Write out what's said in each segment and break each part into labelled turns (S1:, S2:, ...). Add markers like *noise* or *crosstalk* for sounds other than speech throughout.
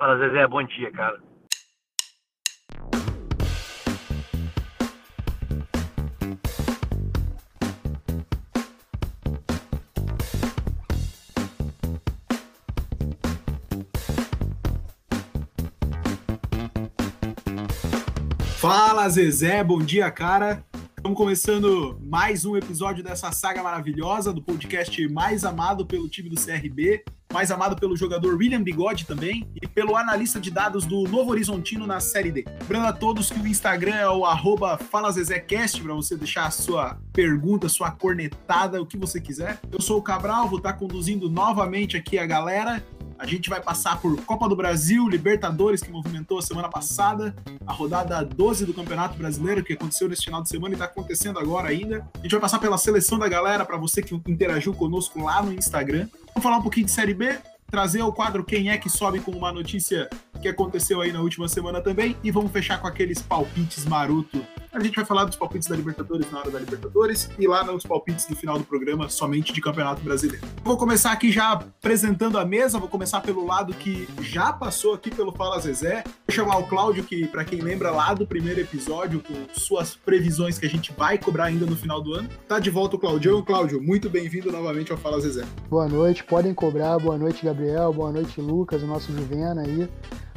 S1: Fala, Zezé, bom dia, cara.
S2: Fala Zezé, bom dia, cara. Estamos começando mais um episódio dessa saga maravilhosa do podcast mais amado pelo time do CRB, mais amado pelo jogador William Bigode também e pelo analista de dados do Novo Horizontino na Série D. Lembrando a todos que o Instagram é o arroba para você deixar a sua pergunta, sua cornetada, o que você quiser. Eu sou o Cabral, vou estar conduzindo novamente aqui a galera a gente vai passar por Copa do Brasil, Libertadores, que movimentou a semana passada, a rodada 12 do Campeonato Brasileiro, que aconteceu nesse final de semana e está acontecendo agora ainda. A gente vai passar pela seleção da galera, para você que interagiu conosco lá no Instagram. Vamos falar um pouquinho de Série B, trazer o quadro Quem é que sobe com uma notícia que aconteceu aí na última semana também e vamos fechar com aqueles palpites maroto a gente vai falar dos palpites da Libertadores na hora da Libertadores e lá nos palpites do final do programa, somente de Campeonato Brasileiro. Vou começar aqui já apresentando a mesa, vou começar pelo lado que já passou aqui pelo Fala Zezé. Vou chamar o Cláudio, que para quem lembra lá do primeiro episódio, com suas previsões que a gente vai cobrar ainda no final do ano. Tá de volta o Claudião. Cláudio, muito bem-vindo novamente ao Fala Zezé.
S3: Boa noite, podem cobrar. Boa noite, Gabriel. Boa noite, Lucas, o nosso Juvena aí.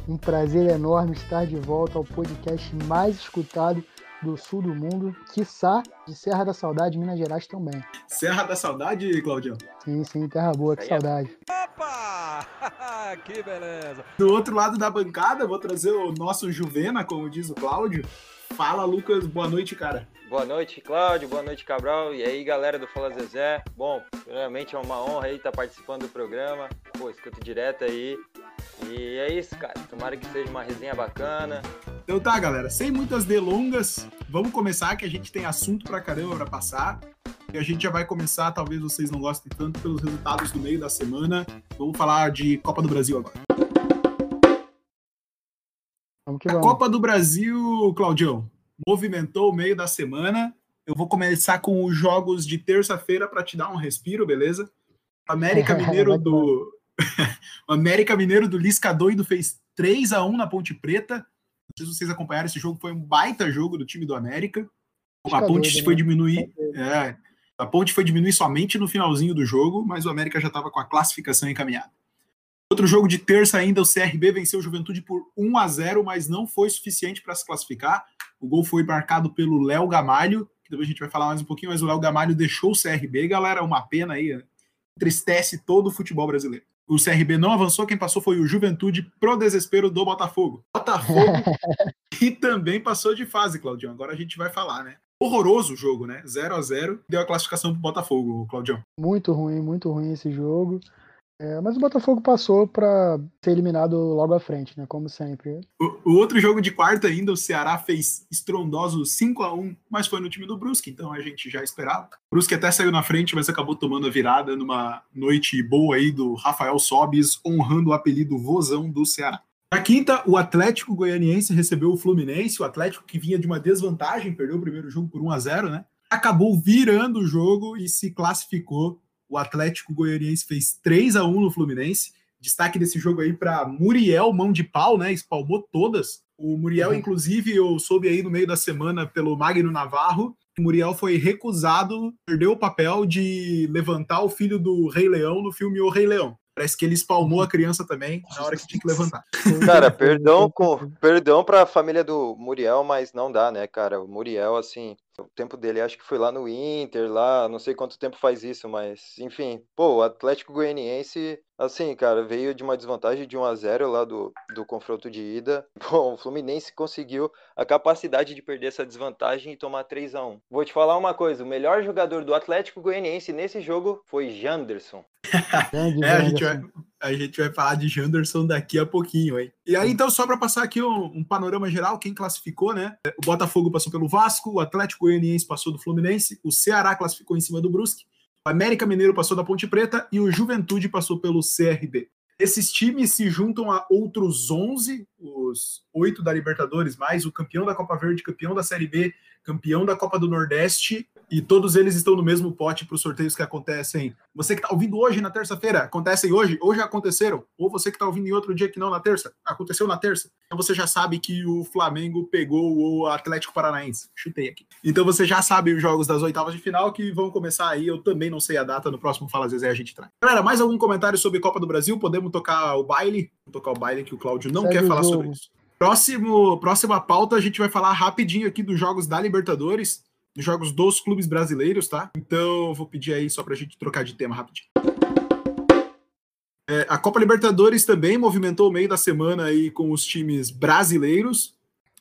S3: Um prazer enorme estar de volta ao podcast mais escutado do sul do mundo, quiçá de Serra da Saudade, Minas Gerais também.
S2: Serra da Saudade, Claudião?
S3: Sim, sim, terra boa, que saudade.
S2: Opa! *laughs* que beleza! Do outro lado da bancada, vou trazer o nosso Juvena, como diz o Cláudio. Fala, Lucas, boa noite, cara.
S4: Boa noite, Cláudio. Boa noite, Cabral. E aí, galera do Fala Zezé. Bom, realmente é uma honra aí estar participando do programa. Pô, escuto direto aí. E é isso, cara. Tomara que seja uma resenha bacana.
S2: Então tá, galera. Sem muitas delongas, vamos começar que a gente tem assunto pra caramba pra passar. E a gente já vai começar, talvez vocês não gostem tanto pelos resultados do meio da semana. Vamos falar de Copa do Brasil agora. Vamos que vamos. A Copa do Brasil, Claudião, movimentou o meio da semana. Eu vou começar com os jogos de terça-feira para te dar um respiro, beleza? América *laughs* Mineiro do o *laughs* América Mineiro do Lisca doido fez 3 a 1 na Ponte Preta. Não sei se vocês acompanharam esse jogo, foi um baita jogo do time do América. A Ponte foi né? diminuir, é, a Ponte foi diminuir somente no finalzinho do jogo, mas o América já estava com a classificação encaminhada. Outro jogo de terça ainda, o CRB venceu o Juventude por 1 a 0, mas não foi suficiente para se classificar. O gol foi marcado pelo Léo Gamalho, que depois a gente vai falar mais um pouquinho, mas o Léo Gamalho deixou o CRB, galera, uma pena aí, entristece todo o futebol brasileiro. O CRB não avançou, quem passou foi o Juventude pro desespero do Botafogo. Botafogo *laughs* e também passou de fase, Claudião. Agora a gente vai falar, né? Horroroso o jogo, né? 0 a 0 deu a classificação pro Botafogo, Claudião.
S3: Muito ruim, muito ruim esse jogo. É, mas o Botafogo passou para ser eliminado logo à frente, né? Como sempre.
S2: O, o, outro jogo de quarta ainda, o Ceará fez estrondoso 5 a 1 mas foi no time do Brusque, então a gente já esperava. O Brusque até saiu na frente, mas acabou tomando a virada numa noite boa aí do Rafael Sobis, honrando o apelido Vozão do Ceará. Na quinta, o Atlético Goianiense recebeu o Fluminense, o Atlético que vinha de uma desvantagem, perdeu o primeiro jogo por 1 a 0 né? Acabou virando o jogo e se classificou o Atlético Goianiense fez 3 a 1 no Fluminense. Destaque desse jogo aí para Muriel, mão de pau, né? Espalmou todas. O Muriel, uhum. inclusive, eu soube aí no meio da semana pelo Magno Navarro, o Muriel foi recusado, perdeu o papel de levantar o filho do Rei Leão no filme O Rei Leão. Parece que ele espalmou a criança também na hora que tinha que levantar.
S4: Cara, perdão, com, perdão pra família do Muriel, mas não dá, né, cara? O Muriel, assim, o tempo dele acho que foi lá no Inter, lá, não sei quanto tempo faz isso, mas, enfim, pô, o Atlético Goianiense, assim, cara, veio de uma desvantagem de 1 a 0 lá do, do confronto de ida. *laughs* Bom, o Fluminense conseguiu a capacidade de perder essa desvantagem e tomar 3 a 1 Vou te falar uma coisa: o melhor jogador do Atlético Goianiense nesse jogo foi Janderson. *laughs*
S2: é, a gente, vai, a gente vai falar de Janderson daqui a pouquinho, hein? E aí, então, só para passar aqui um, um, panorama geral, quem classificou, né? O Botafogo passou pelo Vasco, o Atlético Goianiense passou do Fluminense, o Ceará classificou em cima do Brusque, o América Mineiro passou da Ponte Preta e o Juventude passou pelo CRB. Esses times se juntam a outros 11, os oito da Libertadores, mais o campeão da Copa Verde, campeão da Série B, campeão da Copa do Nordeste E todos eles estão no mesmo pote para os sorteios que acontecem. Você que está ouvindo hoje na terça-feira, acontecem hoje, hoje aconteceram. Ou você que está ouvindo em outro dia que não na terça, aconteceu na terça. Então você já sabe que o Flamengo pegou o Atlético Paranaense. Chutei aqui. Então você já sabe os jogos das oitavas de final que vão começar aí. Eu também não sei a data, no próximo Fala Zezé a gente traz. Galera, mais algum comentário sobre Copa do Brasil? Podemos tocar o baile? Vou tocar o baile que o Cláudio não Segue quer falar sobre isso. Próximo, próxima pauta, a gente vai falar rapidinho aqui dos jogos da Libertadores, jogos dos clubes brasileiros, tá? Então, vou pedir aí só pra gente trocar de tema rapidinho. É, a Copa Libertadores também movimentou o meio da semana aí com os times brasileiros.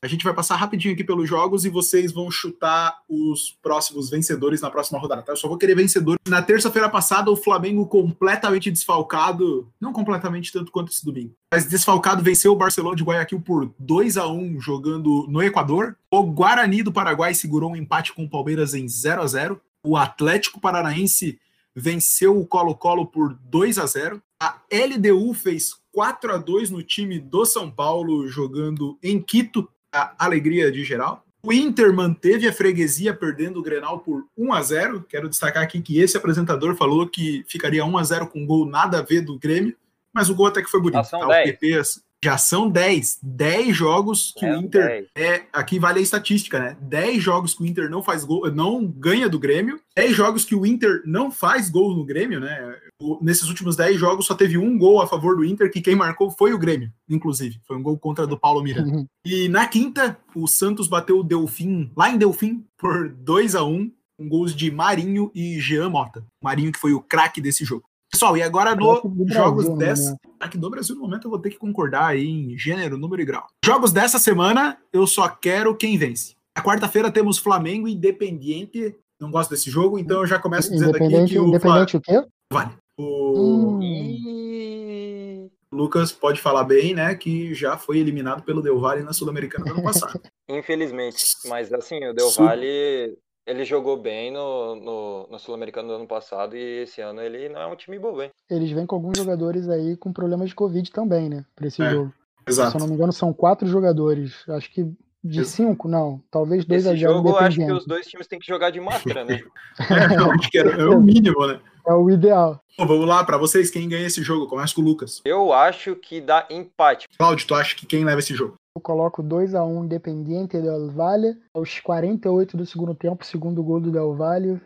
S2: A gente vai passar rapidinho aqui pelos jogos e vocês vão chutar os próximos vencedores na próxima rodada. Tá? Eu só vou querer vencedor. Na terça-feira passada, o Flamengo completamente desfalcado, não completamente tanto quanto esse domingo, mas desfalcado venceu o Barcelona de Guayaquil por 2 a 1 jogando no Equador. O Guarani do Paraguai segurou um empate com o Palmeiras em 0 a 0. O Atlético Paranaense venceu o Colo-Colo por 2 a 0. A LDU fez 4 a 2 no time do São Paulo jogando em Quito a alegria de geral. O Inter manteve a freguesia perdendo o Grenal por 1 a 0. Quero destacar aqui que esse apresentador falou que ficaria 1 a 0 com um gol nada a ver do Grêmio, mas o gol até que foi bonito. Tá? O PP já são 10. 10 jogos que é, o Inter. É, aqui vale a estatística, né? 10 jogos que o Inter não faz gol, não ganha do Grêmio. 10 jogos que o Inter não faz gol no Grêmio, né? Nesses últimos 10 jogos só teve um gol a favor do Inter, que quem marcou foi o Grêmio, inclusive. Foi um gol contra do Paulo Miranda. Uhum. E na quinta, o Santos bateu o Delfim, lá em Delfim, por 2 a 1 com gols de Marinho e Jean Mota. Marinho que foi o craque desse jogo. Pessoal, e agora no jogos Brasil, dessa. Né? Aqui do Brasil, no momento, eu vou ter que concordar aí em gênero, número e grau. Jogos dessa semana, eu só quero quem vence. A quarta-feira temos Flamengo Independiente. Não gosto desse jogo, então eu já começo dizendo aqui que o.
S3: Independente o quê?
S2: Vale. O. Hum. Lucas pode falar bem, né? Que já foi eliminado pelo Del Valle na Sul-Americana do ano passado. *laughs*
S4: Infelizmente, mas assim, o Del Valle ele jogou bem no, no, no Sul-Americano do ano passado e esse ano ele não é um time bom, hein?
S3: Eles vêm com alguns jogadores aí com problemas de Covid também, né? Pra esse
S2: é,
S3: jogo.
S2: Exato.
S3: Se eu não me engano, são quatro jogadores. Acho que de cinco, não. Talvez dois
S4: Esse a jogo, eu acho que os dois times têm que jogar de máscara, né? *laughs*
S2: é, não, acho que é, é o mínimo, né?
S3: É o ideal.
S2: Bom, vamos lá, para vocês, quem ganha esse jogo? Começa com o Lucas.
S4: Eu acho que dá empate.
S2: Cláudio, tu acha que quem leva esse jogo?
S3: Eu coloco 2 a 1 Independiente Del Valle. Aos 48 do segundo tempo, segundo gol do Del Valle,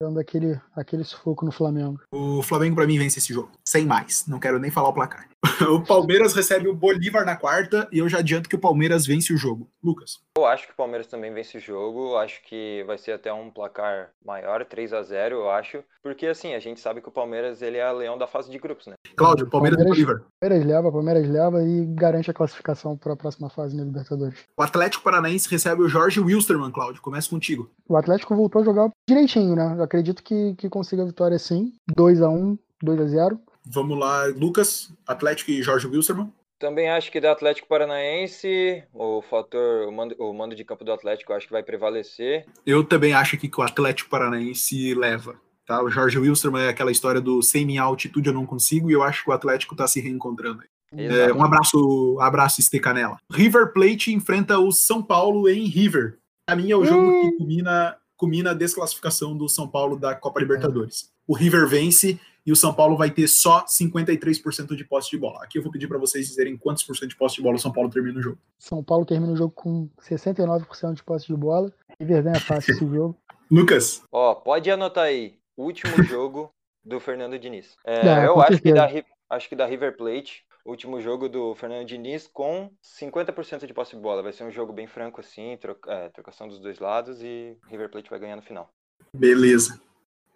S3: dando aquele, aquele sufoco no Flamengo.
S2: O Flamengo, para mim, vence esse jogo. Sem mais. Não quero nem falar o placar. *laughs* o Palmeiras recebe o Bolívar na quarta e eu já adianto que o Palmeiras vence o jogo. Lucas.
S4: Eu acho que o Palmeiras também vence o jogo. Acho que vai ser até um placar maior, 3 a 0 eu acho. Porque, assim, a gente sabe que o Palmeiras ele é a leão da fase de grupos, né?
S2: Cláudio, Palmeiras, Palmeiras e Bolívar.
S3: Palmeiras leva, Palmeiras leva e garante a classificação para a próxima fase na Libertadores.
S2: O Atlético Paranaense recebe o Jorge Wilstermann, Cláudio. Começa contigo.
S3: O Atlético voltou a jogar direitinho, né? Eu acredito que, que consiga a vitória sim. 2 a 1 2 a 0
S2: Vamos lá, Lucas, Atlético e Jorge Wilstermann.
S4: Também acho que da Atlético Paranaense, o fator, o mando, o mando de campo do Atlético, acho que vai prevalecer.
S2: Eu também acho que o Atlético Paranaense leva. Tá? O Jorge Wilstermann é aquela história do sem minha altitude eu não consigo, e eu acho que o Atlético está se reencontrando. É, um abraço, abraço Estecanela. River Plate enfrenta o São Paulo em River. Para mim é o jogo que culmina, culmina a desclassificação do São Paulo da Copa Libertadores. O River vence e o São Paulo vai ter só 53% de posse de bola. Aqui eu vou pedir para vocês dizerem quantos por cento de posse de bola o São Paulo termina o jogo.
S3: São Paulo termina o jogo com 69% de posse de bola. River ganha fácil esse jogo. *laughs*
S2: Lucas.
S4: Ó, pode anotar aí. Último *laughs* jogo do Fernando Diniz. É, é, eu acho que, da, acho que da River Plate, último jogo do Fernando Diniz com 50% de posse de bola. Vai ser um jogo bem franco assim, troca, é, trocação dos dois lados e River Plate vai ganhar no final.
S2: Beleza.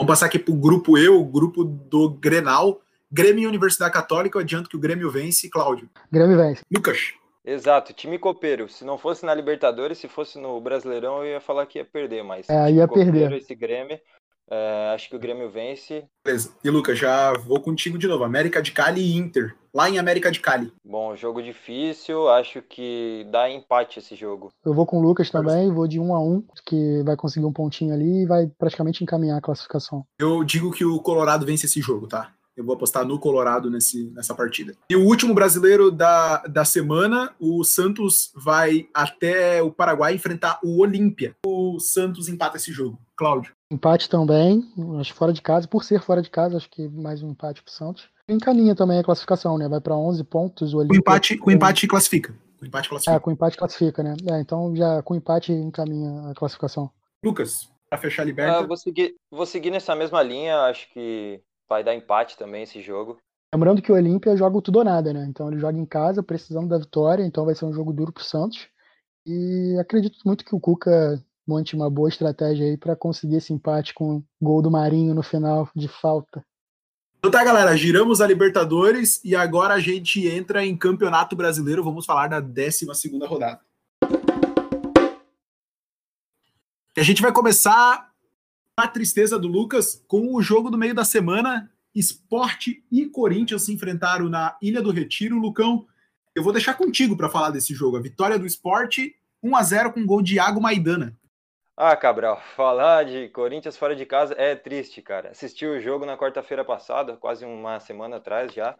S2: Vamos passar aqui para o grupo eu, o grupo do Grenal. Grêmio e Universidade Católica, eu adianto que o Grêmio vence, Cláudio.
S3: Grêmio vence.
S2: Lucas.
S4: Exato, time copeiro. Se não fosse na Libertadores, se fosse no Brasileirão, eu ia falar que ia perder, mas.
S3: É, ia perder.
S4: Esse Grêmio, é, acho que o Grêmio vence.
S2: Beleza. E Lucas, já vou contigo de novo. América de Cali e Inter. Lá em América de Cali.
S4: Bom, jogo difícil. Acho que dá empate esse jogo.
S3: Eu vou com o Lucas também. Vou de 1 a 1 que vai conseguir um pontinho ali e vai praticamente encaminhar a classificação.
S2: Eu digo que o Colorado vence esse jogo, tá? Eu vou apostar no Colorado nesse, nessa partida. E o último brasileiro da, da semana, o Santos vai até o Paraguai enfrentar o Olímpia. O o Santos empata esse jogo. Cláudio.
S3: Empate também, acho fora de casa, por ser fora de casa, acho que mais um empate pro Santos. Encaminha também a classificação, né? Vai para 11 pontos.
S2: O, o empate, com empate classifica. Com empate classifica.
S3: É, com empate classifica, né? É, então já com empate encaminha a classificação.
S2: Lucas, para fechar a liberta.
S4: Ah, vou, seguir, vou seguir nessa mesma linha, acho que vai dar empate também esse jogo.
S3: Lembrando que o Olímpia joga tudo ou nada, né? Então ele joga em casa, precisando da vitória, então vai ser um jogo duro pro Santos. E acredito muito que o Cuca monte uma boa estratégia aí para conseguir esse empate com o gol do Marinho no final de falta.
S2: Então tá, galera, giramos a Libertadores e agora a gente entra em Campeonato Brasileiro. Vamos falar da 12 rodada. E a gente vai começar a tristeza do Lucas com o jogo do meio da semana. Esporte e Corinthians se enfrentaram na Ilha do Retiro. Lucão, eu vou deixar contigo para falar desse jogo. A vitória do Esporte 1 a 0 com gol de Iago Maidana.
S4: Ah, Cabral, falar de Corinthians fora de casa é triste, cara. Assisti o jogo na quarta-feira passada, quase uma semana atrás já.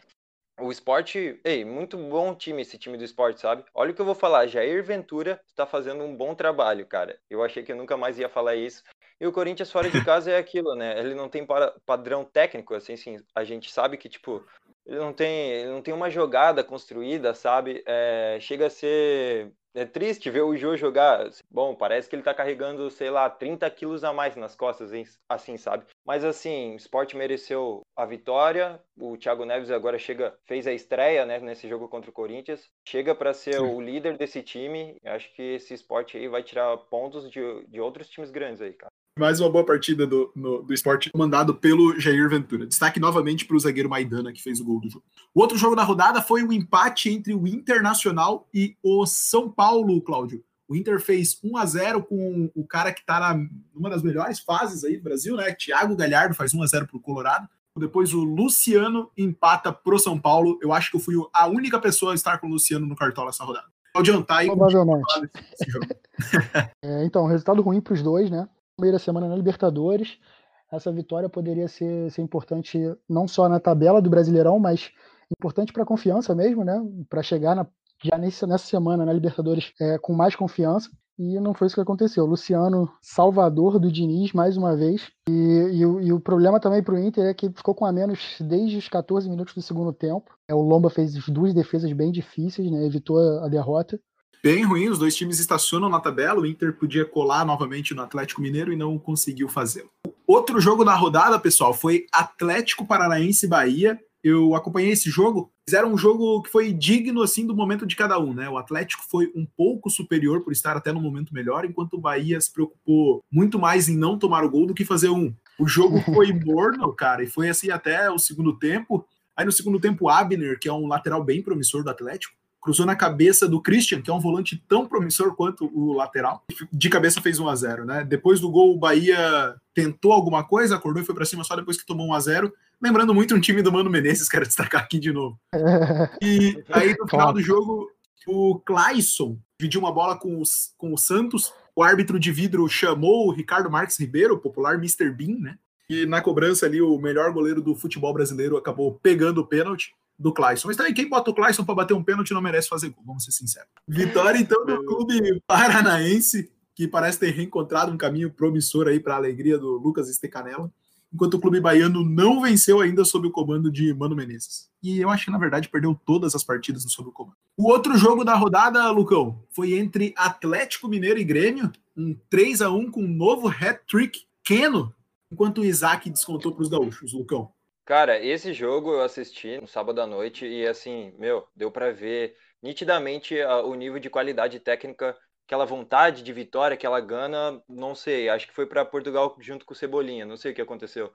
S4: O esporte, ei, muito bom time esse time do esporte, sabe? Olha o que eu vou falar, Jair Ventura está fazendo um bom trabalho, cara. Eu achei que eu nunca mais ia falar isso. E o Corinthians fora de casa é aquilo, né? Ele não tem padrão técnico, assim, sim. A gente sabe que, tipo, ele não tem, ele não tem uma jogada construída, sabe? É, chega a ser é triste ver o Jô jogar. Bom, parece que ele tá carregando, sei lá, 30 quilos a mais nas costas, assim, sabe? Mas assim, o esporte mereceu a vitória. O Thiago Neves agora chega, fez a estreia, né, nesse jogo contra o Corinthians. Chega para ser Sim. o líder desse time. Acho que esse esporte aí vai tirar pontos de, de outros times grandes aí, cara.
S2: Mais uma boa partida do, no, do esporte mandado pelo Jair Ventura. Destaque novamente para o zagueiro Maidana, que fez o gol do jogo. O outro jogo da rodada foi o um empate entre o Internacional e o São Paulo, Cláudio. O Inter fez 1 a 0 com o cara que está numa das melhores fases aí do Brasil, né? Thiago Galhardo faz 1 a 0 para o Colorado. Depois o Luciano empata pro São Paulo. Eu acho que eu fui a única pessoa a estar com o Luciano no cartola essa rodada. Pode adiantar aí.
S3: Provavelmente. *laughs* é, então, resultado ruim para os dois, né? Da semana na Libertadores. Essa vitória poderia ser, ser importante não só na tabela do Brasileirão, mas importante para a confiança mesmo, né? Para chegar na, já nessa, nessa semana na Libertadores é, com mais confiança. E não foi isso que aconteceu. Luciano, salvador do Diniz, mais uma vez. E, e, e o problema também para o Inter é que ficou com a menos desde os 14 minutos do segundo tempo. É, o Lomba fez duas defesas bem difíceis, né? evitou a derrota
S2: bem ruim. Os dois times estacionam na tabela. O Inter podia colar novamente no Atlético Mineiro e não conseguiu fazê-lo. Outro jogo da rodada, pessoal, foi Atlético Paranaense Bahia. Eu acompanhei esse jogo. Fizeram um jogo que foi digno assim do momento de cada um, né? O Atlético foi um pouco superior por estar até no momento melhor, enquanto o Bahia se preocupou muito mais em não tomar o gol do que fazer um. O jogo *laughs* foi morno, cara, e foi assim até o segundo tempo. Aí no segundo tempo, Abner, que é um lateral bem promissor do Atlético, cruzou na cabeça do Christian, que é um volante tão promissor quanto o lateral. De cabeça fez 1 a 0 né? Depois do gol, o Bahia tentou alguma coisa, acordou e foi para cima só depois que tomou 1 a 0 Lembrando muito um time do Mano Menezes, *laughs* quero destacar aqui de novo. E aí, no final do jogo, o Clayson dividiu uma bola com, os, com o Santos. O árbitro de vidro chamou o Ricardo Marques Ribeiro, o popular Mr. Bean, né? E na cobrança ali, o melhor goleiro do futebol brasileiro acabou pegando o pênalti do Clayson. Mas também quem bota o Clayson para bater um pênalti não merece fazer gol, vamos ser sinceros. Vitória, então, do clube paranaense, que parece ter reencontrado um caminho promissor aí para a alegria do Lucas Estecanella, enquanto o clube baiano não venceu ainda sob o comando de Mano Menezes. E eu acho que, na verdade, perdeu todas as partidas sob o comando. O outro jogo da rodada, Lucão, foi entre Atlético Mineiro e Grêmio, um 3 a 1 com um novo hat-trick Keno, enquanto o Isaac descontou para os gaúchos, Lucão.
S4: Cara, esse jogo eu assisti no sábado à noite e assim, meu, deu para ver nitidamente o nível de qualidade técnica, aquela vontade de vitória que ela gana, não sei, acho que foi para Portugal junto com o Cebolinha, não sei o que aconteceu.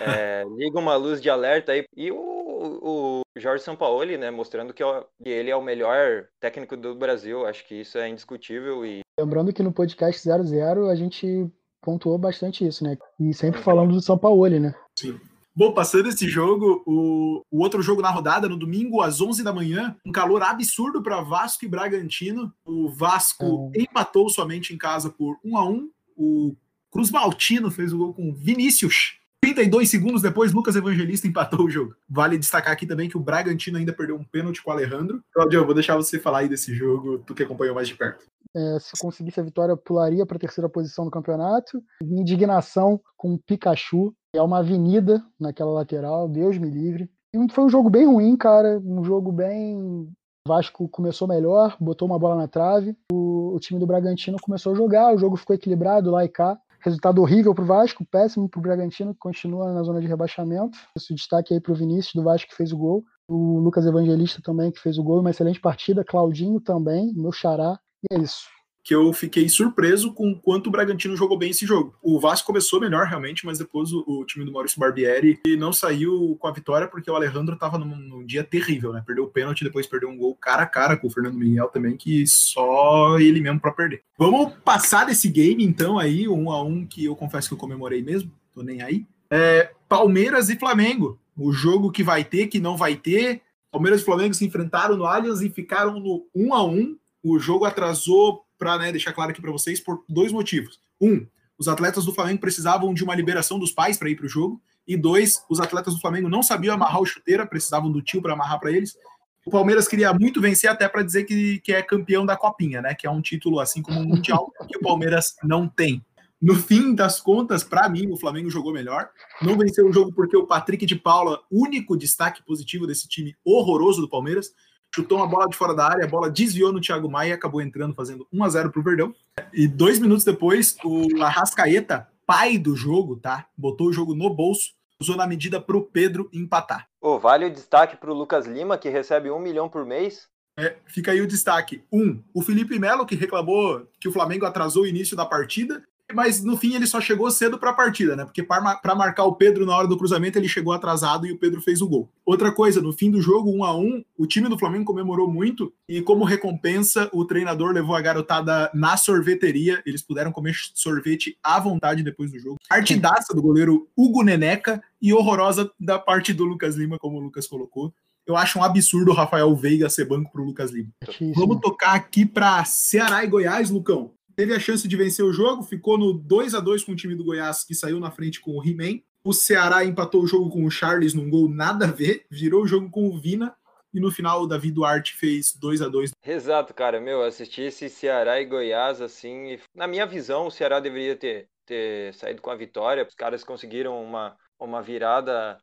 S4: É, liga uma luz de alerta aí. E o, o Jorge Sampaoli, né, mostrando que, que ele é o melhor técnico do Brasil, acho que isso é indiscutível. E...
S3: Lembrando que no podcast 00 a gente pontuou bastante isso, né? E sempre falando do Sampaoli, né?
S2: Sim. Bom, passando esse jogo, o, o outro jogo na rodada, no domingo, às 11 da manhã, um calor absurdo para Vasco e Bragantino. O Vasco é. empatou somente em casa por 1 a 1 O Cruz Maltino fez o gol com Vinícius. 32 segundos depois, Lucas Evangelista empatou o jogo. Vale destacar aqui também que o Bragantino ainda perdeu um pênalti com o Alejandro. Claudio, eu vou deixar você falar aí desse jogo, tu que acompanhou mais de perto.
S3: É, se conseguisse a vitória, pularia para a terceira posição do campeonato. Indignação com o Pikachu, é uma avenida naquela lateral, Deus me livre. E foi um jogo bem ruim, cara. Um jogo bem. O Vasco começou melhor, botou uma bola na trave. O, o time do Bragantino começou a jogar, o jogo ficou equilibrado lá e cá. Resultado horrível para o Vasco, péssimo para o Bragantino, que continua na zona de rebaixamento. Esse destaque aí para o Vinícius do Vasco, que fez o gol. O Lucas Evangelista também, que fez o gol. Uma excelente partida. Claudinho também, meu xará. E é isso
S2: que eu fiquei surpreso com o quanto o Bragantino jogou bem esse jogo. O Vasco começou melhor, realmente, mas depois o, o time do Maurício Barbieri não saiu com a vitória porque o Alejandro estava num, num, dia terrível, né? Perdeu o pênalti, depois perdeu um gol cara a cara com o Fernando Miguel também, que só ele mesmo para perder. Vamos passar desse game, então, aí, um a um, que eu confesso que eu comemorei mesmo, tô nem aí. É, Palmeiras e Flamengo. O jogo que vai ter, que não vai ter. Palmeiras e Flamengo se enfrentaram no Allianz e ficaram no 1 a 1 O jogo atrasou para né, deixar claro aqui para vocês, por dois motivos. Um, os atletas do Flamengo precisavam de uma liberação dos pais para ir para o jogo. E dois, os atletas do Flamengo não sabiam amarrar o chuteira, precisavam do tio para amarrar para eles. O Palmeiras queria muito vencer até para dizer que, que é campeão da Copinha, né? Que é um título assim como o Mundial que o Palmeiras não tem. No fim das contas, para mim, o Flamengo jogou melhor. Não venceu o jogo porque o Patrick de Paula, único destaque positivo desse time horroroso do Palmeiras, chutou uma bola de fora da área, a bola desviou no Thiago Maia e acabou entrando, fazendo 1 a 0 para o Verdão. E dois minutos depois, o Arrascaeta, pai do jogo, tá? Botou o jogo no bolso, usou na medida para o Pedro empatar.
S4: Oh, vale o destaque para o Lucas Lima, que recebe um milhão por mês.
S2: É, fica aí o destaque. Um, o Felipe Melo, que reclamou que o Flamengo atrasou o início da partida mas no fim ele só chegou cedo para a partida, né? Porque para marcar o Pedro na hora do cruzamento ele chegou atrasado e o Pedro fez o gol. Outra coisa, no fim do jogo, um a um, o time do Flamengo comemorou muito e como recompensa o treinador levou a garotada na sorveteria, eles puderam comer sorvete à vontade depois do jogo. Artidaça do goleiro Hugo Neneca e horrorosa da parte do Lucas Lima, como o Lucas colocou. Eu acho um absurdo o Rafael Veiga ser banco para o Lucas Lima. Vamos tocar aqui para Ceará e Goiás, Lucão teve a chance de vencer o jogo, ficou no 2 a 2 com o time do Goiás, que saiu na frente com o He-Man. O Ceará empatou o jogo com o Charles num gol nada a ver, virou o jogo com o Vina, e no final o Davi Duarte fez 2 a 2
S4: Exato, cara. Meu, assisti esse Ceará e Goiás, assim, na minha visão, o Ceará deveria ter, ter saído com a vitória. Os caras conseguiram uma, uma virada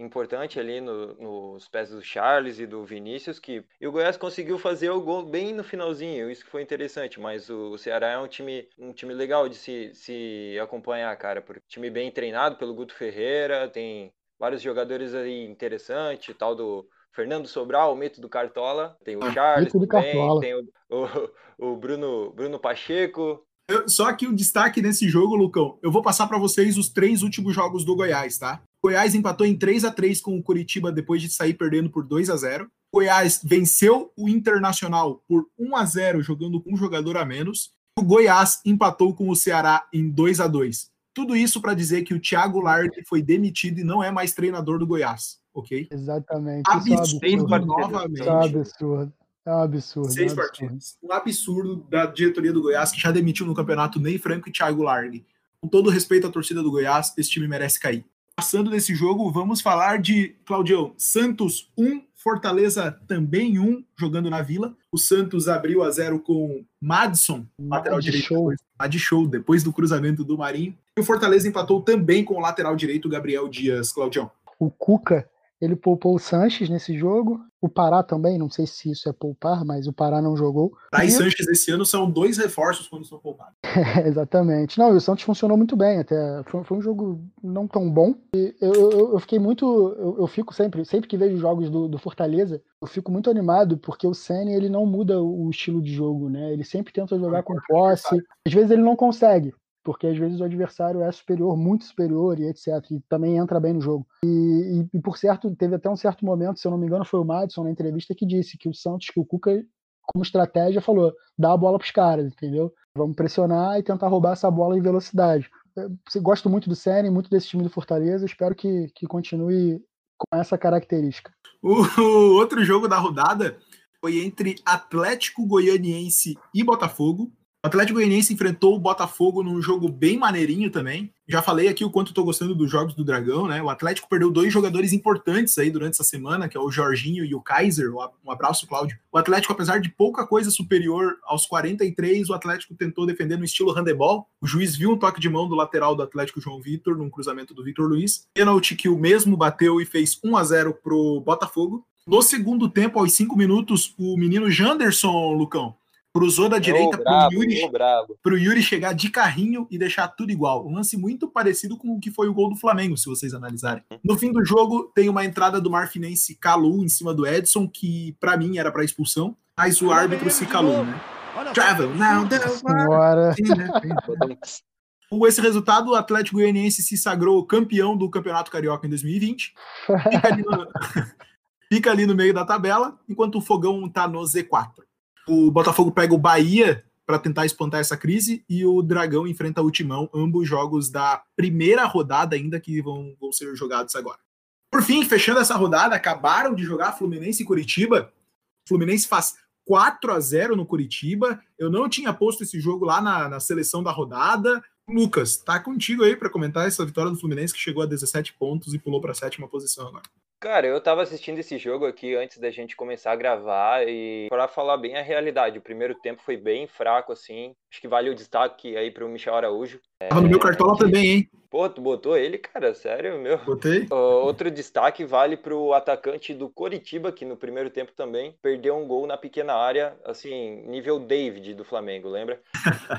S4: importante ali no, nos pés do Charles e do Vinícius, que e o Goiás conseguiu fazer o gol bem no finalzinho, isso que foi interessante, mas o, o Ceará é um time, um time legal de se, se acompanhar, cara, porque time bem treinado pelo Guto Ferreira, tem vários jogadores aí interessantes, tal do Fernando Sobral, o mito do Cartola, tem o ah, Charles também, tem o, o, o Bruno, Bruno Pacheco,
S2: só que o destaque nesse jogo, Lucão, eu vou passar para vocês os três últimos jogos do Goiás, tá? Goiás empatou em 3 a 3 com o Curitiba depois de sair perdendo por 2 a 0. Goiás venceu o Internacional por 1 a 0 jogando com um jogador a menos. O Goiás empatou com o Ceará em 2 a 2. Tudo isso para dizer que o Thiago Largue foi demitido e não é mais treinador do Goiás, ok?
S3: Exatamente.
S2: Absurdo, é absurdo. novamente. É
S3: um absurdo. É um absurdo.
S2: Seis
S3: é
S2: um absurdo. partidas. Um absurdo da diretoria do Goiás que já demitiu no campeonato Ney Franco e Thiago Largue. Com todo respeito à torcida do Goiás, esse time merece cair. Passando desse jogo, vamos falar de, Claudio, Santos 1, Fortaleza também 1, jogando na Vila. O Santos abriu a zero com Madison, lateral direito. Show. Depois, show, depois do cruzamento do Marinho. E o Fortaleza empatou também com o lateral direito, Gabriel Dias, Claudião.
S3: O Cuca ele poupou o Sanches nesse jogo. O Pará também, não sei se isso é poupar, mas o Pará não jogou.
S2: Pará e Sanches esse ano são dois reforços quando são poupados. *laughs*
S3: É, exatamente. Não, e o Santos funcionou muito bem até. Foi, foi um jogo não tão bom. Eu, eu, eu, fiquei muito. Eu, eu, fico sempre, sempre que vejo jogos do, do, Fortaleza, eu fico muito animado, porque o Senna ele não muda o estilo de jogo, né? Ele sempre tenta jogar com posse. Às vezes ele não consegue porque às vezes o adversário é superior, muito superior e etc. E também entra bem no jogo. E, e, e, por certo, teve até um certo momento, se eu não me engano, foi o Madison na entrevista que disse que o Santos, que o Cuca, como estratégia, falou: dá a bola para os caras, entendeu? Vamos pressionar e tentar roubar essa bola em velocidade. Eu gosto muito do Série, muito desse time do Fortaleza, espero que, que continue com essa característica.
S2: O outro jogo da rodada foi entre Atlético Goianiense e Botafogo. O Atlético Goianiense enfrentou o Botafogo num jogo bem maneirinho também. Já falei aqui o quanto estou gostando dos jogos do Dragão, né? O Atlético perdeu dois jogadores importantes aí durante essa semana, que é o Jorginho e o Kaiser. Um abraço, Cláudio. O Atlético, apesar de pouca coisa superior aos 43, o Atlético tentou defender no estilo handebol. O juiz viu um toque de mão do lateral do Atlético João Vitor, num cruzamento do Vitor Luiz. Pênalti que o mesmo bateu e fez 1 a 0 pro Botafogo. No segundo tempo, aos cinco minutos, o menino Janderson, Lucão, Cruzou da direita para o Yuri, Yuri chegar de carrinho e deixar tudo igual. Um lance muito parecido com o que foi o gol do Flamengo, se vocês analisarem. No fim do jogo, tem uma entrada do Marfinense Calu em cima do Edson, que para mim era para expulsão, mas o árbitro se calou, né? Travel now,
S3: Bora.
S2: Com esse resultado, o Atlético Goianiense se sagrou campeão do Campeonato Carioca em 2020. Fica ali no, *laughs* fica ali no meio da tabela, enquanto o Fogão está no Z4 o Botafogo pega o Bahia para tentar espantar essa crise e o Dragão enfrenta o Timão, ambos jogos da primeira rodada ainda que vão, vão ser jogados agora. Por fim, fechando essa rodada, acabaram de jogar Fluminense e Curitiba. Fluminense faz 4 a 0 no Curitiba. Eu não tinha posto esse jogo lá na, na seleção da rodada. Lucas, tá contigo aí para comentar essa vitória do Fluminense que chegou a 17 pontos e pulou para a sétima posição agora.
S4: Cara, eu tava assistindo esse jogo aqui antes da gente começar a gravar e para falar bem a realidade, o primeiro tempo foi bem fraco assim. Acho que vale o destaque aí pro Michel Araújo.
S2: Tava no meu cartola também, hein?
S4: Pô, tu botou ele, cara? Sério, meu?
S2: Botei.
S4: outro destaque vale pro atacante do Coritiba, que no primeiro tempo também perdeu um gol na pequena área, assim, nível David do Flamengo, lembra?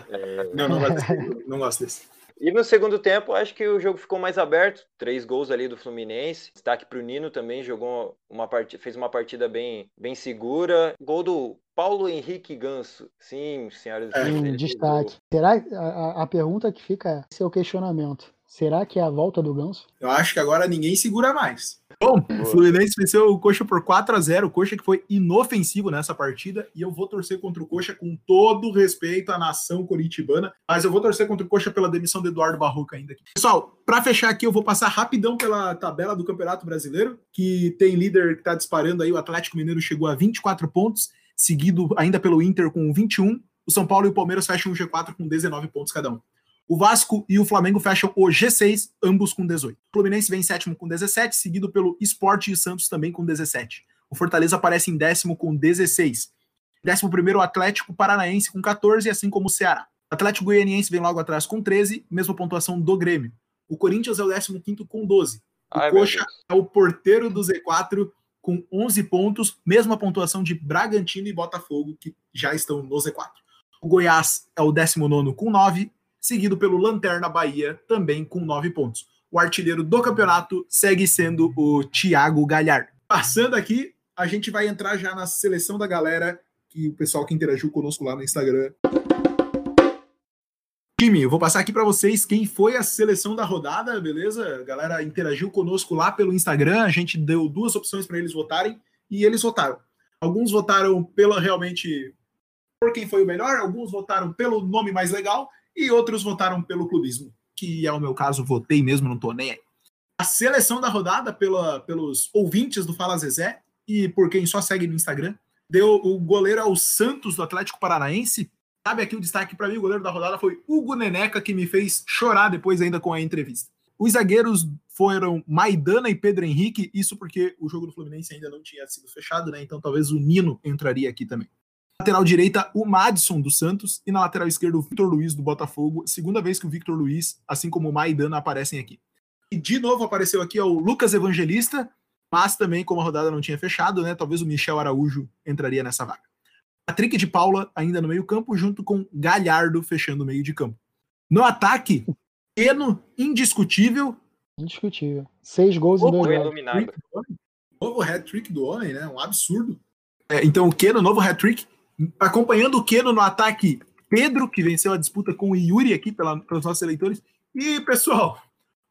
S2: é... *laughs* Não, não gosto, não gosto desse.
S4: E no segundo tempo, acho que o jogo ficou mais aberto. Três gols ali do Fluminense. Destaque para o Nino também, jogou uma partida, fez uma partida bem, bem segura. Gol do Paulo Henrique Ganso. Sim, senhoras e
S3: senhores.
S4: Sim,
S3: destaque. Será a, a pergunta que fica é: seu questionamento. Será que é a volta do Ganso?
S2: Eu acho que agora ninguém segura mais. Bom, o Fluminense venceu o Coxa por 4 a 0 o Coxa que foi inofensivo nessa partida, e eu vou torcer contra o Coxa com todo respeito à nação coritibana, mas eu vou torcer contra o Coxa pela demissão do Eduardo Barroca ainda aqui. Pessoal, para fechar aqui, eu vou passar rapidão pela tabela do Campeonato Brasileiro, que tem líder que está disparando aí, o Atlético Mineiro chegou a 24 pontos, seguido ainda pelo Inter com 21, o São Paulo e o Palmeiras fecham o G4 com 19 pontos cada um. O Vasco e o Flamengo fecham o G6, ambos com 18. O Fluminense vem sétimo com 17, seguido pelo Sport e Santos também com 17. O Fortaleza aparece em décimo com 16. Décimo primeiro o Atlético Paranaense com 14, assim como o Ceará. O Atlético Goianiense vem logo atrás com 13, mesma pontuação do Grêmio. O Corinthians é o 15 com 12. O Ai, Coxa é o porteiro do Z4 com 11 pontos, mesma pontuação de Bragantino e Botafogo, que já estão no Z4. O Goiás é o 19 com 9 seguido pelo Lanterna Bahia, também com nove pontos. O artilheiro do campeonato segue sendo o Thiago Galhardo. Passando aqui, a gente vai entrar já na seleção da galera, que o pessoal que interagiu conosco lá no Instagram. Time, eu vou passar aqui para vocês quem foi a seleção da rodada, beleza? A galera interagiu conosco lá pelo Instagram, a gente deu duas opções para eles votarem e eles votaram. Alguns votaram pela realmente por quem foi o melhor, alguns votaram pelo nome mais legal e outros votaram pelo clubismo, que é o meu caso, votei mesmo, não tô nem aí. A seleção da rodada pela, pelos ouvintes do Fala Zezé e por quem só segue no Instagram, deu o goleiro ao Santos do Atlético Paranaense. Sabe aqui o destaque para mim, o goleiro da rodada foi Hugo Neneca, que me fez chorar depois ainda com a entrevista. Os zagueiros foram Maidana e Pedro Henrique, isso porque o jogo do Fluminense ainda não tinha sido fechado, né? Então talvez o Nino entraria aqui também lateral direita, o Madison do Santos e na lateral esquerda o Victor Luiz do Botafogo. Segunda vez que o Victor Luiz, assim como o Maidana, aparecem aqui. E de novo apareceu aqui o Lucas Evangelista, mas também, como a rodada não tinha fechado, né? Talvez o Michel Araújo entraria nessa vaga. Patrick de Paula ainda no meio-campo, junto com Galhardo fechando o meio de campo. No ataque, Eno, indiscutível.
S3: Indiscutível. Seis gols em dois
S2: jogos. Novo hat-trick do homem, né? Um absurdo. É, então, o Keno, novo hat-trick. Acompanhando o Keno no ataque, Pedro, que venceu a disputa com o Yuri aqui pela, pelos nossos eleitores. E, pessoal,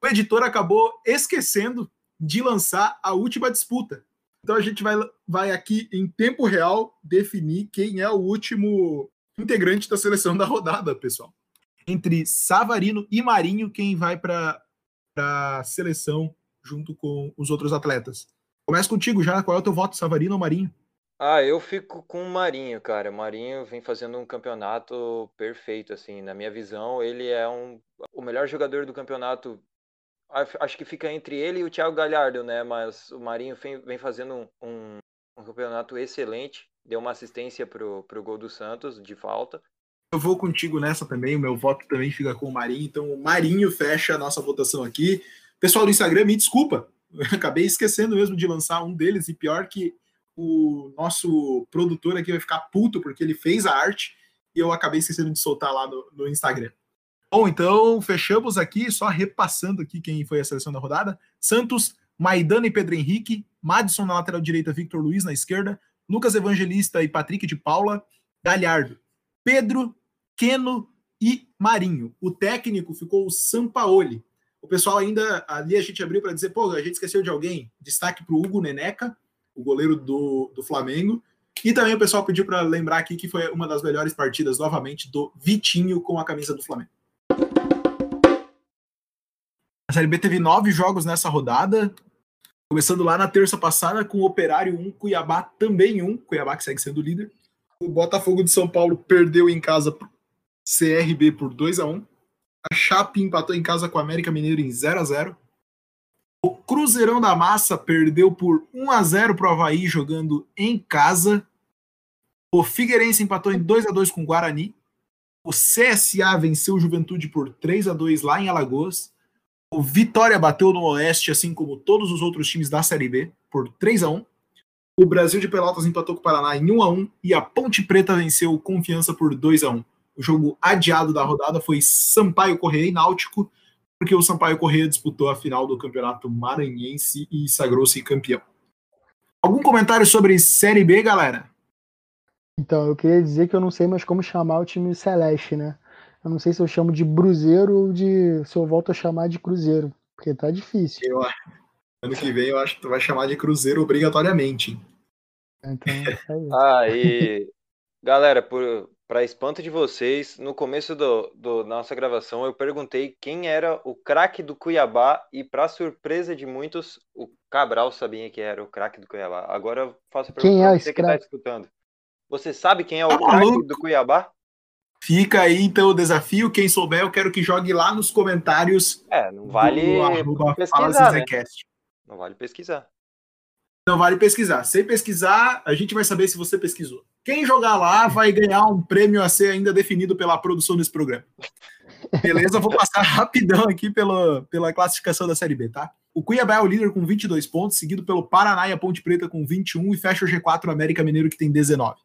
S2: o editor acabou esquecendo de lançar a última disputa. Então a gente vai, vai aqui em tempo real definir quem é o último integrante da seleção da rodada, pessoal. Entre Savarino e Marinho, quem vai para a seleção junto com os outros atletas. Começa contigo já. Qual é o teu voto, Savarino ou Marinho?
S4: Ah, eu fico com o Marinho, cara. O Marinho vem fazendo um campeonato perfeito, assim. Na minha visão, ele é um, o melhor jogador do campeonato. Acho que fica entre ele e o Thiago Galhardo, né? Mas o Marinho vem, fazendo um, um campeonato excelente. Deu uma assistência pro, pro gol do Santos, de falta.
S2: Eu vou contigo nessa também. O meu voto também fica com o Marinho. Então, o Marinho fecha a nossa votação aqui. Pessoal do Instagram, me desculpa. Eu *laughs* acabei esquecendo mesmo de lançar um deles. E pior que o nosso produtor aqui vai ficar puto porque ele fez a arte e eu acabei esquecendo de soltar lá no, no Instagram. Bom, então fechamos aqui, só repassando aqui quem foi a seleção da rodada. Santos, Maidana e Pedro Henrique, Madison na lateral direita, Victor Luiz na esquerda, Lucas Evangelista e Patrick de Paula, Galhardo, Pedro, Queno e Marinho. O técnico ficou o Sampaoli. O pessoal ainda ali a gente abriu para dizer, pô, a gente esqueceu de alguém. Destaque para o Hugo Neneca, o goleiro do, do Flamengo. E também o pessoal pediu para lembrar aqui que foi uma das melhores partidas, novamente, do Vitinho com a camisa do Flamengo. A Série B teve nove jogos nessa rodada, começando lá na terça passada com o Operário 1, Cuiabá também 1, Cuiabá que segue sendo líder. O Botafogo de São Paulo perdeu em casa pro CRB por 2 a 1 A Chape empatou em casa com o América Mineiro em 0 a 0 o Cruzeirão da Massa perdeu por 1 a 0 para o Havaí jogando em casa. O Figueirense empatou em 2 a 2 com o Guarani. O CSA venceu o Juventude por 3 a 2 lá em Alagoas. O Vitória bateu no Oeste, assim como todos os outros times da Série B, por 3 a 1 O Brasil de Pelotas empatou com o Paraná em 1 a 1 E a Ponte Preta venceu o Confiança por 2 a 1 O jogo adiado da rodada foi Sampaio Correia e Náutico porque o Sampaio Correia disputou a final do Campeonato Maranhense e sagrou-se campeão. Algum comentário sobre Série B, galera?
S3: Então, eu queria dizer que eu não sei mais como chamar o time celeste, né? Eu não sei se eu chamo de Bruzeiro ou de se eu volto a chamar de Cruzeiro, porque tá difícil.
S2: Eu, ano que vem eu acho que tu vai chamar de Cruzeiro obrigatoriamente.
S3: Então, é
S4: ah, e galera, por, para espanto de vocês, no começo do, do, nossa gravação eu perguntei quem era o craque do Cuiabá e para surpresa de muitos, o Cabral sabia que era o craque do Cuiabá. Agora eu faço a pergunta
S3: quem é
S4: você que está escutando. Você sabe quem é o tá craque do Cuiabá?
S2: Fica aí então o desafio. Quem souber, eu quero que jogue lá nos comentários.
S4: É, não vale pesquisar, né? Não vale pesquisar.
S2: Não vale pesquisar. Sem pesquisar, a gente vai saber se você pesquisou. Quem jogar lá vai ganhar um prêmio a ser ainda definido pela produção desse programa. Beleza? Vou passar *laughs* rapidão aqui pela, pela classificação da Série B, tá? O Cuiabá é o líder com 22 pontos, seguido pelo Paraná e a Ponte Preta com 21 e fecha o G4 o América Mineiro que tem 19.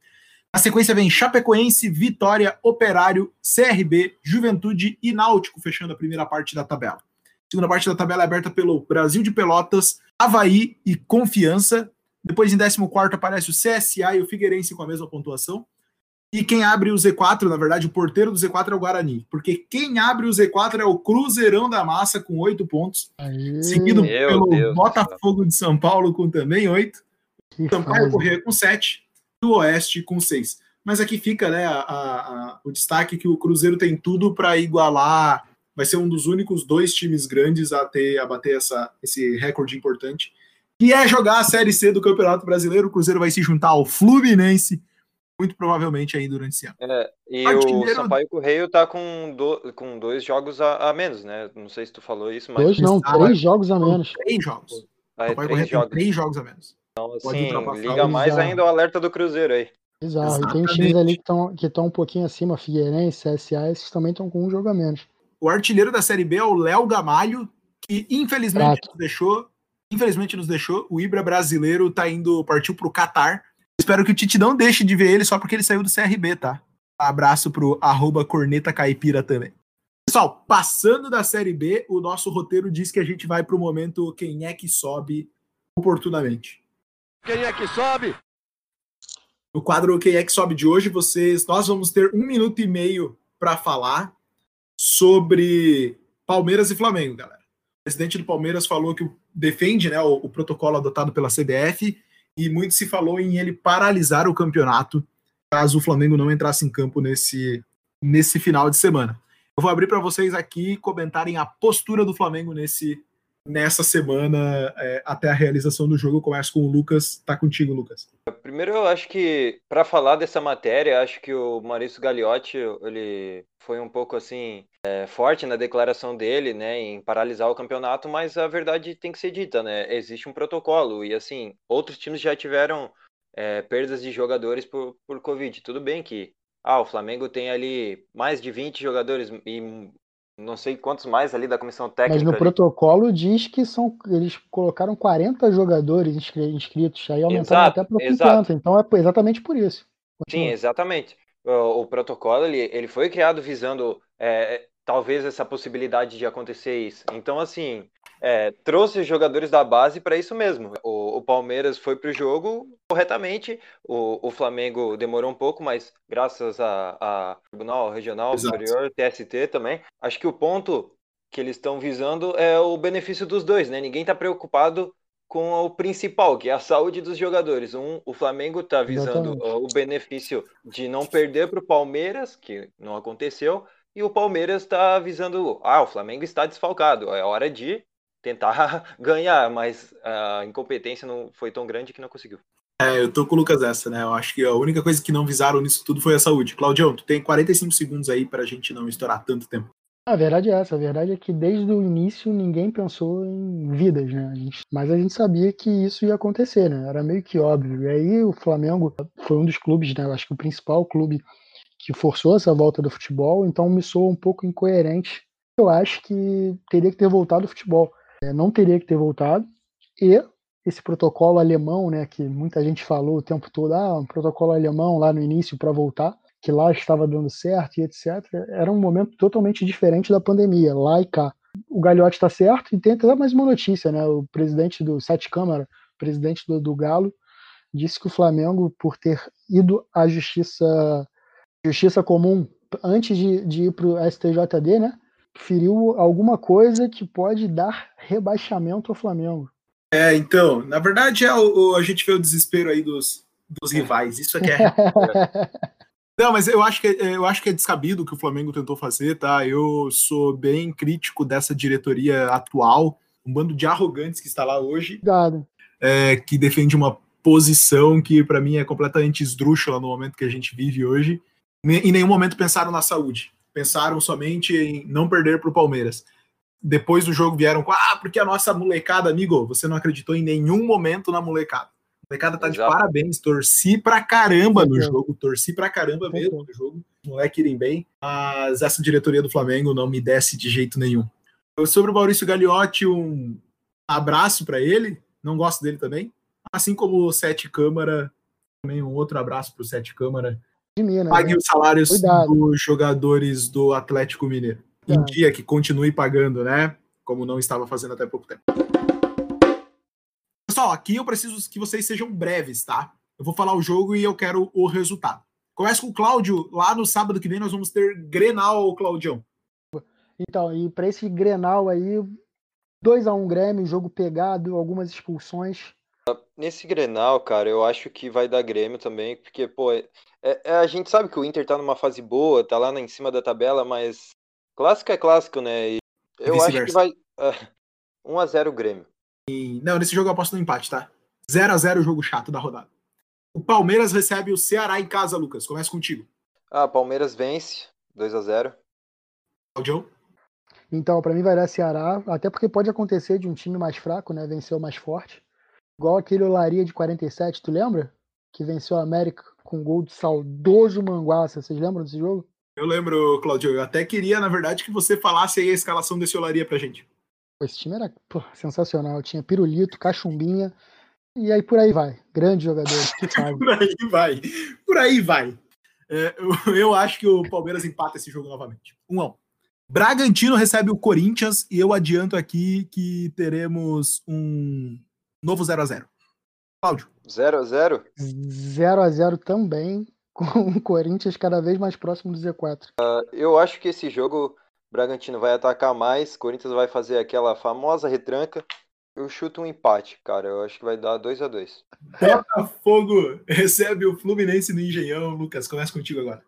S2: Na sequência vem Chapecoense, Vitória, Operário, CRB, Juventude e Náutico, fechando a primeira parte da tabela. A segunda parte da tabela é aberta pelo Brasil de Pelotas, Havaí e Confiança. Depois, em 14, aparece o CSA e o Figueirense com a mesma pontuação. E quem abre o Z4, na verdade, o porteiro do Z4 é o Guarani. Porque quem abre o Z4 é o Cruzeirão da Massa com oito pontos. Aê. Seguido pelo Deus Botafogo de São Paulo com também oito. Sampaio Corrêa com sete. Do Oeste com seis. Mas aqui fica né, a, a, o destaque que o Cruzeiro tem tudo para igualar. Vai ser um dos únicos dois times grandes a ter a bater essa, esse recorde importante que é jogar a Série C do Campeonato Brasileiro. O Cruzeiro vai se juntar ao Fluminense, muito provavelmente aí durante esse ano.
S4: É, e Artilheiro... o Sampaio Correio tá com, do, com dois jogos a, a, menos, né? Não sei se tu falou isso, mas.
S3: Dois não, três jogos a menos.
S2: Três jogos. Ah, é, três, jogos. três jogos a menos.
S4: Então, assim, liga mais Exato. ainda o alerta do Cruzeiro aí.
S3: Exato, Exatamente. e tem times ali que estão que um pouquinho acima, Figueirense, CSA, esses também estão com um jogo a menos.
S2: O artilheiro da Série B é o Léo Gamalho, que infelizmente nos deixou infelizmente nos deixou. O Ibra brasileiro tá indo, partiu pro Catar. Espero que o Tite não deixe de ver ele só porque ele saiu do CRB, tá? Abraço pro arroba corneta caipira também. Pessoal, passando da Série B, o nosso roteiro diz que a gente vai pro momento quem é que sobe oportunamente.
S1: Quem é que sobe?
S2: No quadro Quem é que sobe de hoje, vocês, nós vamos ter um minuto e meio para falar sobre Palmeiras e Flamengo, galera. O presidente do Palmeiras falou que o defende né, o, o, protocolo adotado pela CBF e muito se falou em ele paralisar o campeonato caso o Flamengo não entrasse em campo nesse, nesse final de semana. Eu vou abrir para vocês aqui comentarem a postura do Flamengo nesse, nessa semana é, até a realização do jogo. Eu começo com o Lucas. Tá contigo, Lucas.
S4: Primeiro, eu acho que para falar dessa matéria, acho que o Maurício Gagliotti ele foi um pouco assim é, forte na declaração dele, né, em paralisar o campeonato, mas a verdade tem que ser dita, né? Existe um protocolo e assim outros times já tiveram é, perdas de jogadores por, por Covid. Tudo bem que ah, o Flamengo tem ali mais de 20 jogadores e não sei quantos mais ali da comissão técnica.
S3: Mas no
S4: ali.
S3: protocolo diz que são eles colocaram 40 jogadores inscritos, aí aumentaram exato, até para 50, então é exatamente por isso.
S4: Continua. Sim, exatamente. O, o, protocolo ele, ele foi criado visando é, talvez essa possibilidade de acontecer isso. Então, assim, é, trouxe os jogadores da base para isso mesmo. O, o Palmeiras foi para o jogo corretamente, o, o, Flamengo demorou um pouco, mas graças a, a Tribunal Regional Exato. Superior, TST também, acho que o ponto que eles estão visando é o benefício dos dois, né? Ninguém está preocupado com o principal, que é a saúde dos jogadores. Um, o Flamengo está visando Exatamente. o benefício de não perder para o Palmeiras, que não aconteceu, e o Palmeiras está visando, ah, o Flamengo está desfalcado, é hora de tentar *laughs* ganhar, mas a incompetência não foi tão grande que não conseguiu.
S2: É, eu tô com o Lucas essa, né? Eu acho que a única coisa que não visaram nisso tudo foi a saúde. Claudião, tu tem 45 segundos aí pra gente não estourar tanto tempo.
S3: A verdade é essa, a verdade é que desde o início ninguém pensou em vidas, né? A gente, mas a gente sabia que isso ia acontecer, né? Era meio que óbvio. E aí o Flamengo foi um dos clubes, né? Eu acho que o principal clube que forçou essa volta do futebol, então me soa um pouco incoerente. Eu acho que teria que ter voltado o futebol é, não teria que ter voltado. E esse protocolo alemão, né, que muita gente falou o tempo todo, ah, um protocolo alemão lá no início para voltar, que lá estava dando certo e etc. Era um momento totalmente diferente da pandemia, lá e cá. O Gagliotti está certo e tem até mais uma notícia, né? O presidente do Sete Câmara, presidente do, do Galo, disse que o Flamengo, por ter ido à justiça, justiça comum antes de, de ir para o STJD, né? feriu alguma coisa que pode dar rebaixamento ao Flamengo.
S2: É, então, na verdade, é o, o a gente vê o desespero aí dos, dos rivais. Isso aqui é. *laughs* Não, mas eu acho, que, é, eu acho que é descabido o que o Flamengo tentou fazer, tá? Eu sou bem crítico dessa diretoria atual, um bando de arrogantes que está lá hoje, é, que defende uma posição que para mim é completamente esdrúxula no momento que a gente vive hoje. Em nenhum momento pensaram na saúde pensaram somente em não perder para o Palmeiras. Depois do jogo vieram com, ah, porque a nossa molecada, amigo, você não acreditou em nenhum momento na molecada. A molecada tá Exato. de parabéns, torci pra caramba no jogo, torci pra caramba mesmo no jogo, moleque irem bem, mas essa diretoria do Flamengo não me desce de jeito nenhum. Sobre o Maurício Gagliotti, um abraço para ele, não gosto dele também, assim como o Sete Câmara, também um outro abraço pro Sete Câmara, de Minas. Pague né? os salários Cuidado. dos jogadores do Atlético Mineiro. Em dia que continue pagando, né? Como não estava fazendo até pouco tempo. Pessoal, aqui eu preciso que vocês sejam breves, tá? Eu vou falar o jogo e eu quero o resultado. Começa com o Cláudio. Lá no sábado que vem nós vamos ter Grenal, Claudião.
S3: Então, e para esse Grenal aí, 2 a 1 um Grêmio, jogo pegado, algumas expulsões.
S4: Nesse Grenal, cara, eu acho que vai dar Grêmio também, porque, pô, é, é, a gente sabe que o Inter tá numa fase boa, tá lá em cima da tabela, mas clássico é clássico, né? E eu acho que vai. *laughs* Uh, 1x0 Grêmio.
S2: E, não, nesse jogo eu aposto no empate, tá? 0x0 jogo chato da rodada. O Palmeiras recebe o Ceará em casa, Lucas. Começa contigo.
S4: Ah, Palmeiras vence, 2x0.
S2: Claudio?
S3: Então, para mim vai dar Ceará, até porque pode acontecer de um time mais fraco, né, vencer o mais forte. Igual aquele Olaria de 47, tu lembra? Que venceu a América com gol de saudoso Manguaça. Vocês lembram desse jogo?
S2: Eu lembro, Claudio. Eu até queria, na verdade, que você falasse aí a escalação desse Olaria pra gente.
S3: Esse time era pô, sensacional. Tinha Pirulito, Cachumbinha. E aí por aí vai. Grande jogador. Que *laughs*
S2: por aí vai. Por aí vai. É, eu, eu, acho que o Palmeiras empata esse jogo novamente. Um a um. Bragantino recebe o Corinthians e eu adianto aqui que teremos um novo 0 a 0 Cláudio.
S4: 0 a 0
S3: 0 a 0 também, com o Corinthians cada vez mais próximo do
S4: Z4. Uh, eu acho que esse jogo Bragantino vai atacar mais, Corinthians vai fazer aquela famosa retranca. Eu chuto um empate, cara. Eu acho que vai dar 2 a 2
S2: Botafogo recebe o Fluminense no Engenhão. Lucas, começa contigo agora.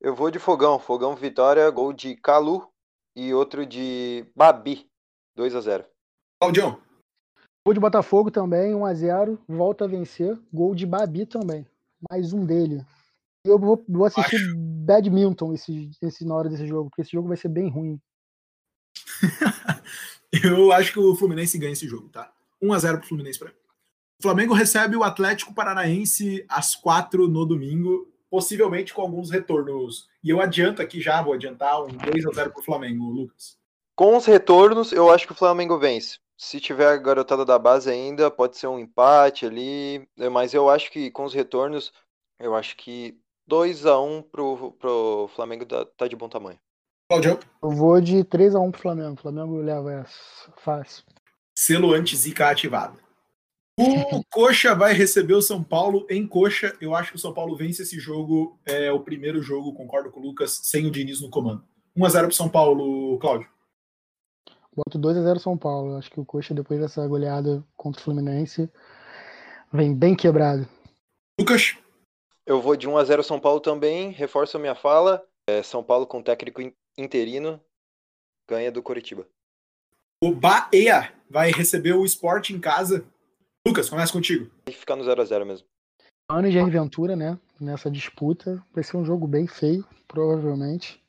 S4: Eu vou de Fogão. Fogão Vitória, gol de Calu e outro de Babi. 2 a 0
S2: Claudião.
S3: Gol de Botafogo também, 1x0. Volta a vencer. Gol de Babi também. Mais um dele. Eu vou, vou assistir
S2: Acho.
S3: Badminton esse, esse, na hora desse jogo, porque esse jogo vai ser bem ruim. *laughs*
S2: Eu acho que o Fluminense ganha esse jogo, tá? 1x0 pro Fluminense pra mim. O Flamengo recebe o Atlético Paranaense às 4 no domingo, possivelmente com alguns retornos. E eu adianto aqui já, vou adiantar um 2x0 pro Flamengo, Lucas.
S4: Com os retornos, eu acho que o Flamengo vence. Se tiver a garotada da base ainda, pode ser um empate ali. Mas eu acho que com os retornos, eu acho que 2x1 pro, pro Flamengo tá, tá de bom tamanho.
S2: Claudião.
S3: Eu vou de 3x1 pro Flamengo. O Flamengo leva essa. Fácil.
S2: Selo anti-zica ativado. O Coxa vai receber o São Paulo em Coxa. Eu acho que o São Paulo vence esse jogo. É o primeiro jogo, concordo com o Lucas, sem o Diniz no comando. 1x0 pro São Paulo, Cláudio.
S3: Boto 2x0 São Paulo. Eu acho que o Coxa, depois dessa goleada contra o Fluminense, vem bem quebrado.
S2: Lucas.
S4: Eu vou de 1x0 São Paulo também. Reforço a minha fala. É, São Paulo com técnico interino ganha do Coritiba.
S2: O Bahia vai receber o Sport em casa. Lucas, começa contigo.
S4: Tem que ficar no 0x0 mesmo.
S3: Ano de Aventura, né? Nessa disputa. Vai ser um jogo bem feio, provavelmente.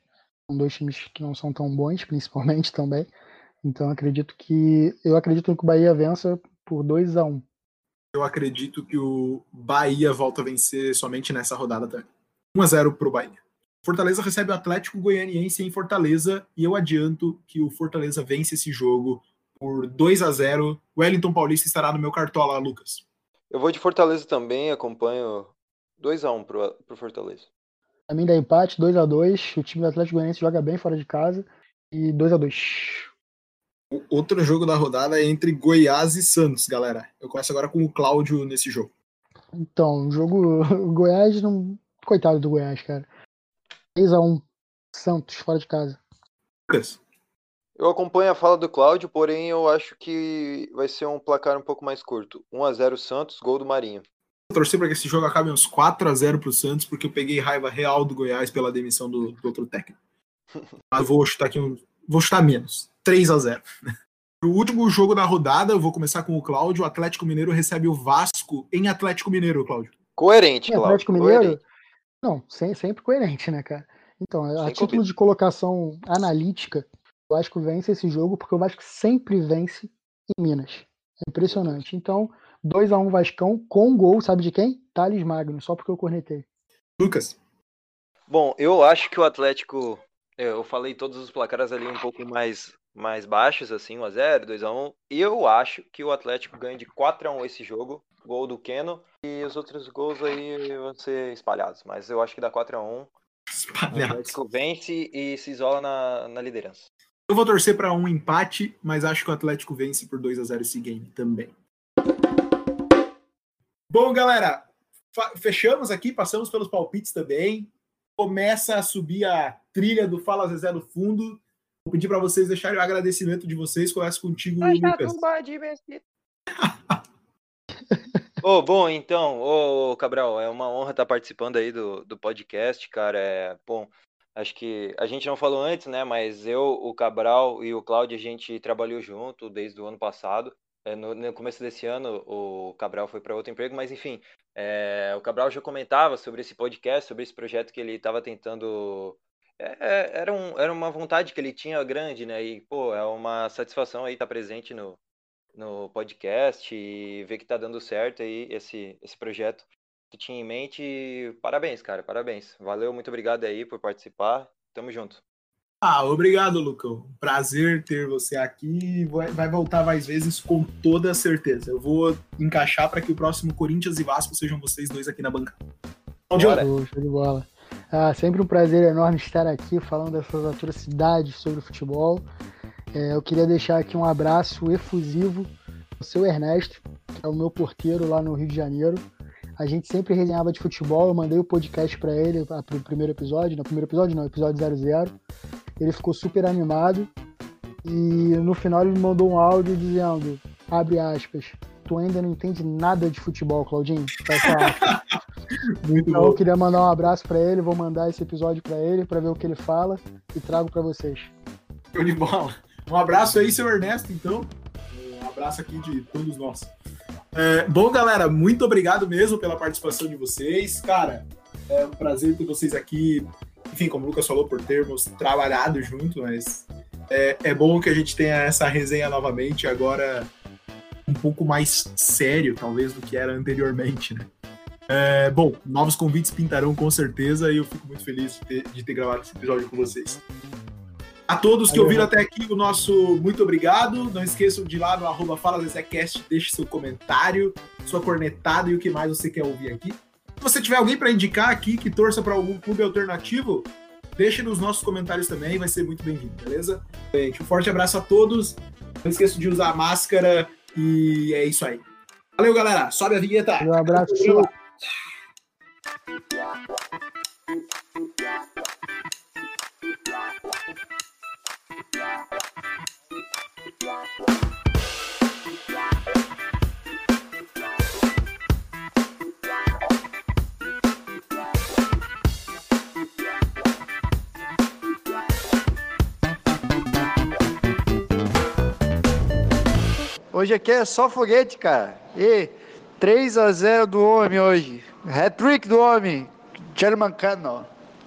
S3: São dois times que não são tão bons, *laughs* principalmente também. Então acredito que. Eu acredito que o Bahia vença por 2 a 1
S2: Eu acredito que o Bahia volta a vencer somente nessa rodada também. 1x0 pro Bahia. Fortaleza recebe o Atlético Goianiense em Fortaleza e eu adianto que o Fortaleza vence esse jogo por 2 a 0 Wellington Paulista estará no meu cartola, Lucas.
S4: Eu vou de Fortaleza também, acompanho 2x1 pro, pro Fortaleza.
S3: Pra mim dá empate, 2 a 2 O time do Atlético Goianiense joga bem fora de casa. E 2 a 2
S2: O outro jogo da rodada é entre Goiás e Santos, galera. Eu começo agora com o Cláudio nesse jogo.
S3: Então, o jogo. *laughs* O Goiás não. Coitado do Goiás, cara. 3x1 Santos, fora de casa.
S2: Lucas.
S4: Eu acompanho a fala do Cláudio, porém eu acho que vai ser um placar um pouco mais curto. 1x0 Santos, gol do Marinho.
S2: Vou torcer para que esse jogo acabe uns 4 a 0 pro Santos, porque eu peguei raiva real do Goiás pela demissão do, do outro técnico. *laughs* Mas vou chutar aqui um. Vou chutar menos. 3 a 0 O último jogo da rodada, eu vou começar com o Cláudio. O Atlético Mineiro recebe o Vasco em Atlético Mineiro, Cláudio.
S4: Coerente, Cláudio.
S3: Atlético Mineiro.
S4: coerente.
S3: Não, sem- sempre coerente, né, cara? Então, a
S4: Sem
S3: título
S4: convite.
S3: de colocação analítica, o Vasco vence esse jogo porque o Vasco sempre vence em Minas. É impressionante. Então, 2x1 Vascão com gol, sabe de quem? Thales Magno, só porque eu cornetei.
S2: Lucas.
S4: Bom, eu acho que o Atlético. Eu falei todos os placares ali um pouco mais, mais baixos, assim, 1x0, 2x1. Eu acho que o Atlético ganha de 4x1 esse jogo. Gol do Keno. E os outros gols aí vão ser espalhados. Mas eu acho que dá 4x1. O
S2: Espalhados.
S4: Atlético vence e se isola na, na liderança.
S2: Eu vou torcer para um empate, mas acho que o Atlético vence por 2 a 0 esse game também. Bom, galera, fechamos aqui, passamos pelos palpites também. Começa a subir a trilha do Fala Zezé no fundo. Vou pedir para vocês deixarem o agradecimento de vocês. Começa contigo, Lucas. *laughs*
S4: Ô, bom, então, ô Cabral, é uma honra estar participando aí do, do podcast, cara. É, bom, acho que a gente não falou antes, né? Mas eu, o Cabral e o Cláudio, a gente trabalhou junto desde o ano passado. É, no, no começo desse ano, o Cabral foi para outro emprego, mas enfim, é, o Cabral já comentava sobre esse podcast, sobre esse projeto que ele estava tentando. É, é, era, um, era uma vontade que ele tinha grande, né? E, pô, é uma satisfação aí estar presente no, no podcast e ver que tá dando certo aí esse, esse projeto que tinha em mente. E Parabéns, cara, parabéns. Valeu, muito obrigado aí por participar. Tamo junto.
S2: Ah, obrigado, Lucão. Prazer ter você aqui. Vai, vai voltar mais vezes com toda certeza. Eu vou encaixar para que o próximo Corinthians e Vasco sejam vocês dois aqui na bancada.
S3: Show de bola. Ah, sempre um prazer enorme estar aqui falando dessas atrocidades sobre o futebol. É, eu queria deixar aqui um abraço efusivo ao seu Ernesto, que é o meu porteiro lá no Rio de Janeiro. A gente sempre resenhava de futebol, eu mandei o podcast para ele, para o primeiro episódio, no primeiro episódio não, episódio 00. Ele ficou super animado e no final ele mandou um áudio dizendo, abre aspas, tu ainda não entende nada de futebol, Claudinho. *laughs* Aspas.
S2: muito
S3: Então eu
S2: bom.
S3: queria mandar um abraço pra ele, vou mandar esse episódio pra ele pra ver o que ele fala e trago pra vocês.
S2: Show de bola. Um abraço aí, seu Ernesto, então. Um abraço aqui de todos nós. É, bom, galera, muito obrigado mesmo pela participação de vocês. Cara, é um prazer ter vocês aqui. Enfim, como o Lucas falou, por termos trabalhado junto, mas é, é bom que a gente tenha essa resenha novamente, agora pouco mais sério, talvez, do que era anteriormente, né? É, bom, novos convites pintarão com certeza e eu fico muito feliz de ter, de ter gravado esse episódio com vocês. A todos que ouviram até aqui, o nosso muito obrigado. Não esqueçam de ir lá no arroba FalaZezecast, deixe seu comentário, sua cornetada e o que mais você quer ouvir aqui. Se você tiver alguém para indicar aqui que torça para algum clube alternativo, deixe nos nossos comentários também, vai ser muito bem-vindo, beleza? Gente, um forte abraço a todos. Não esqueçam de usar máscara e é isso aí. Valeu, galera. Sobe a vinheta.
S3: Um abraço.
S5: Hoje aqui é só foguete, cara. E 3 a 0 do homem hoje. Hat-trick do homem. German Cano.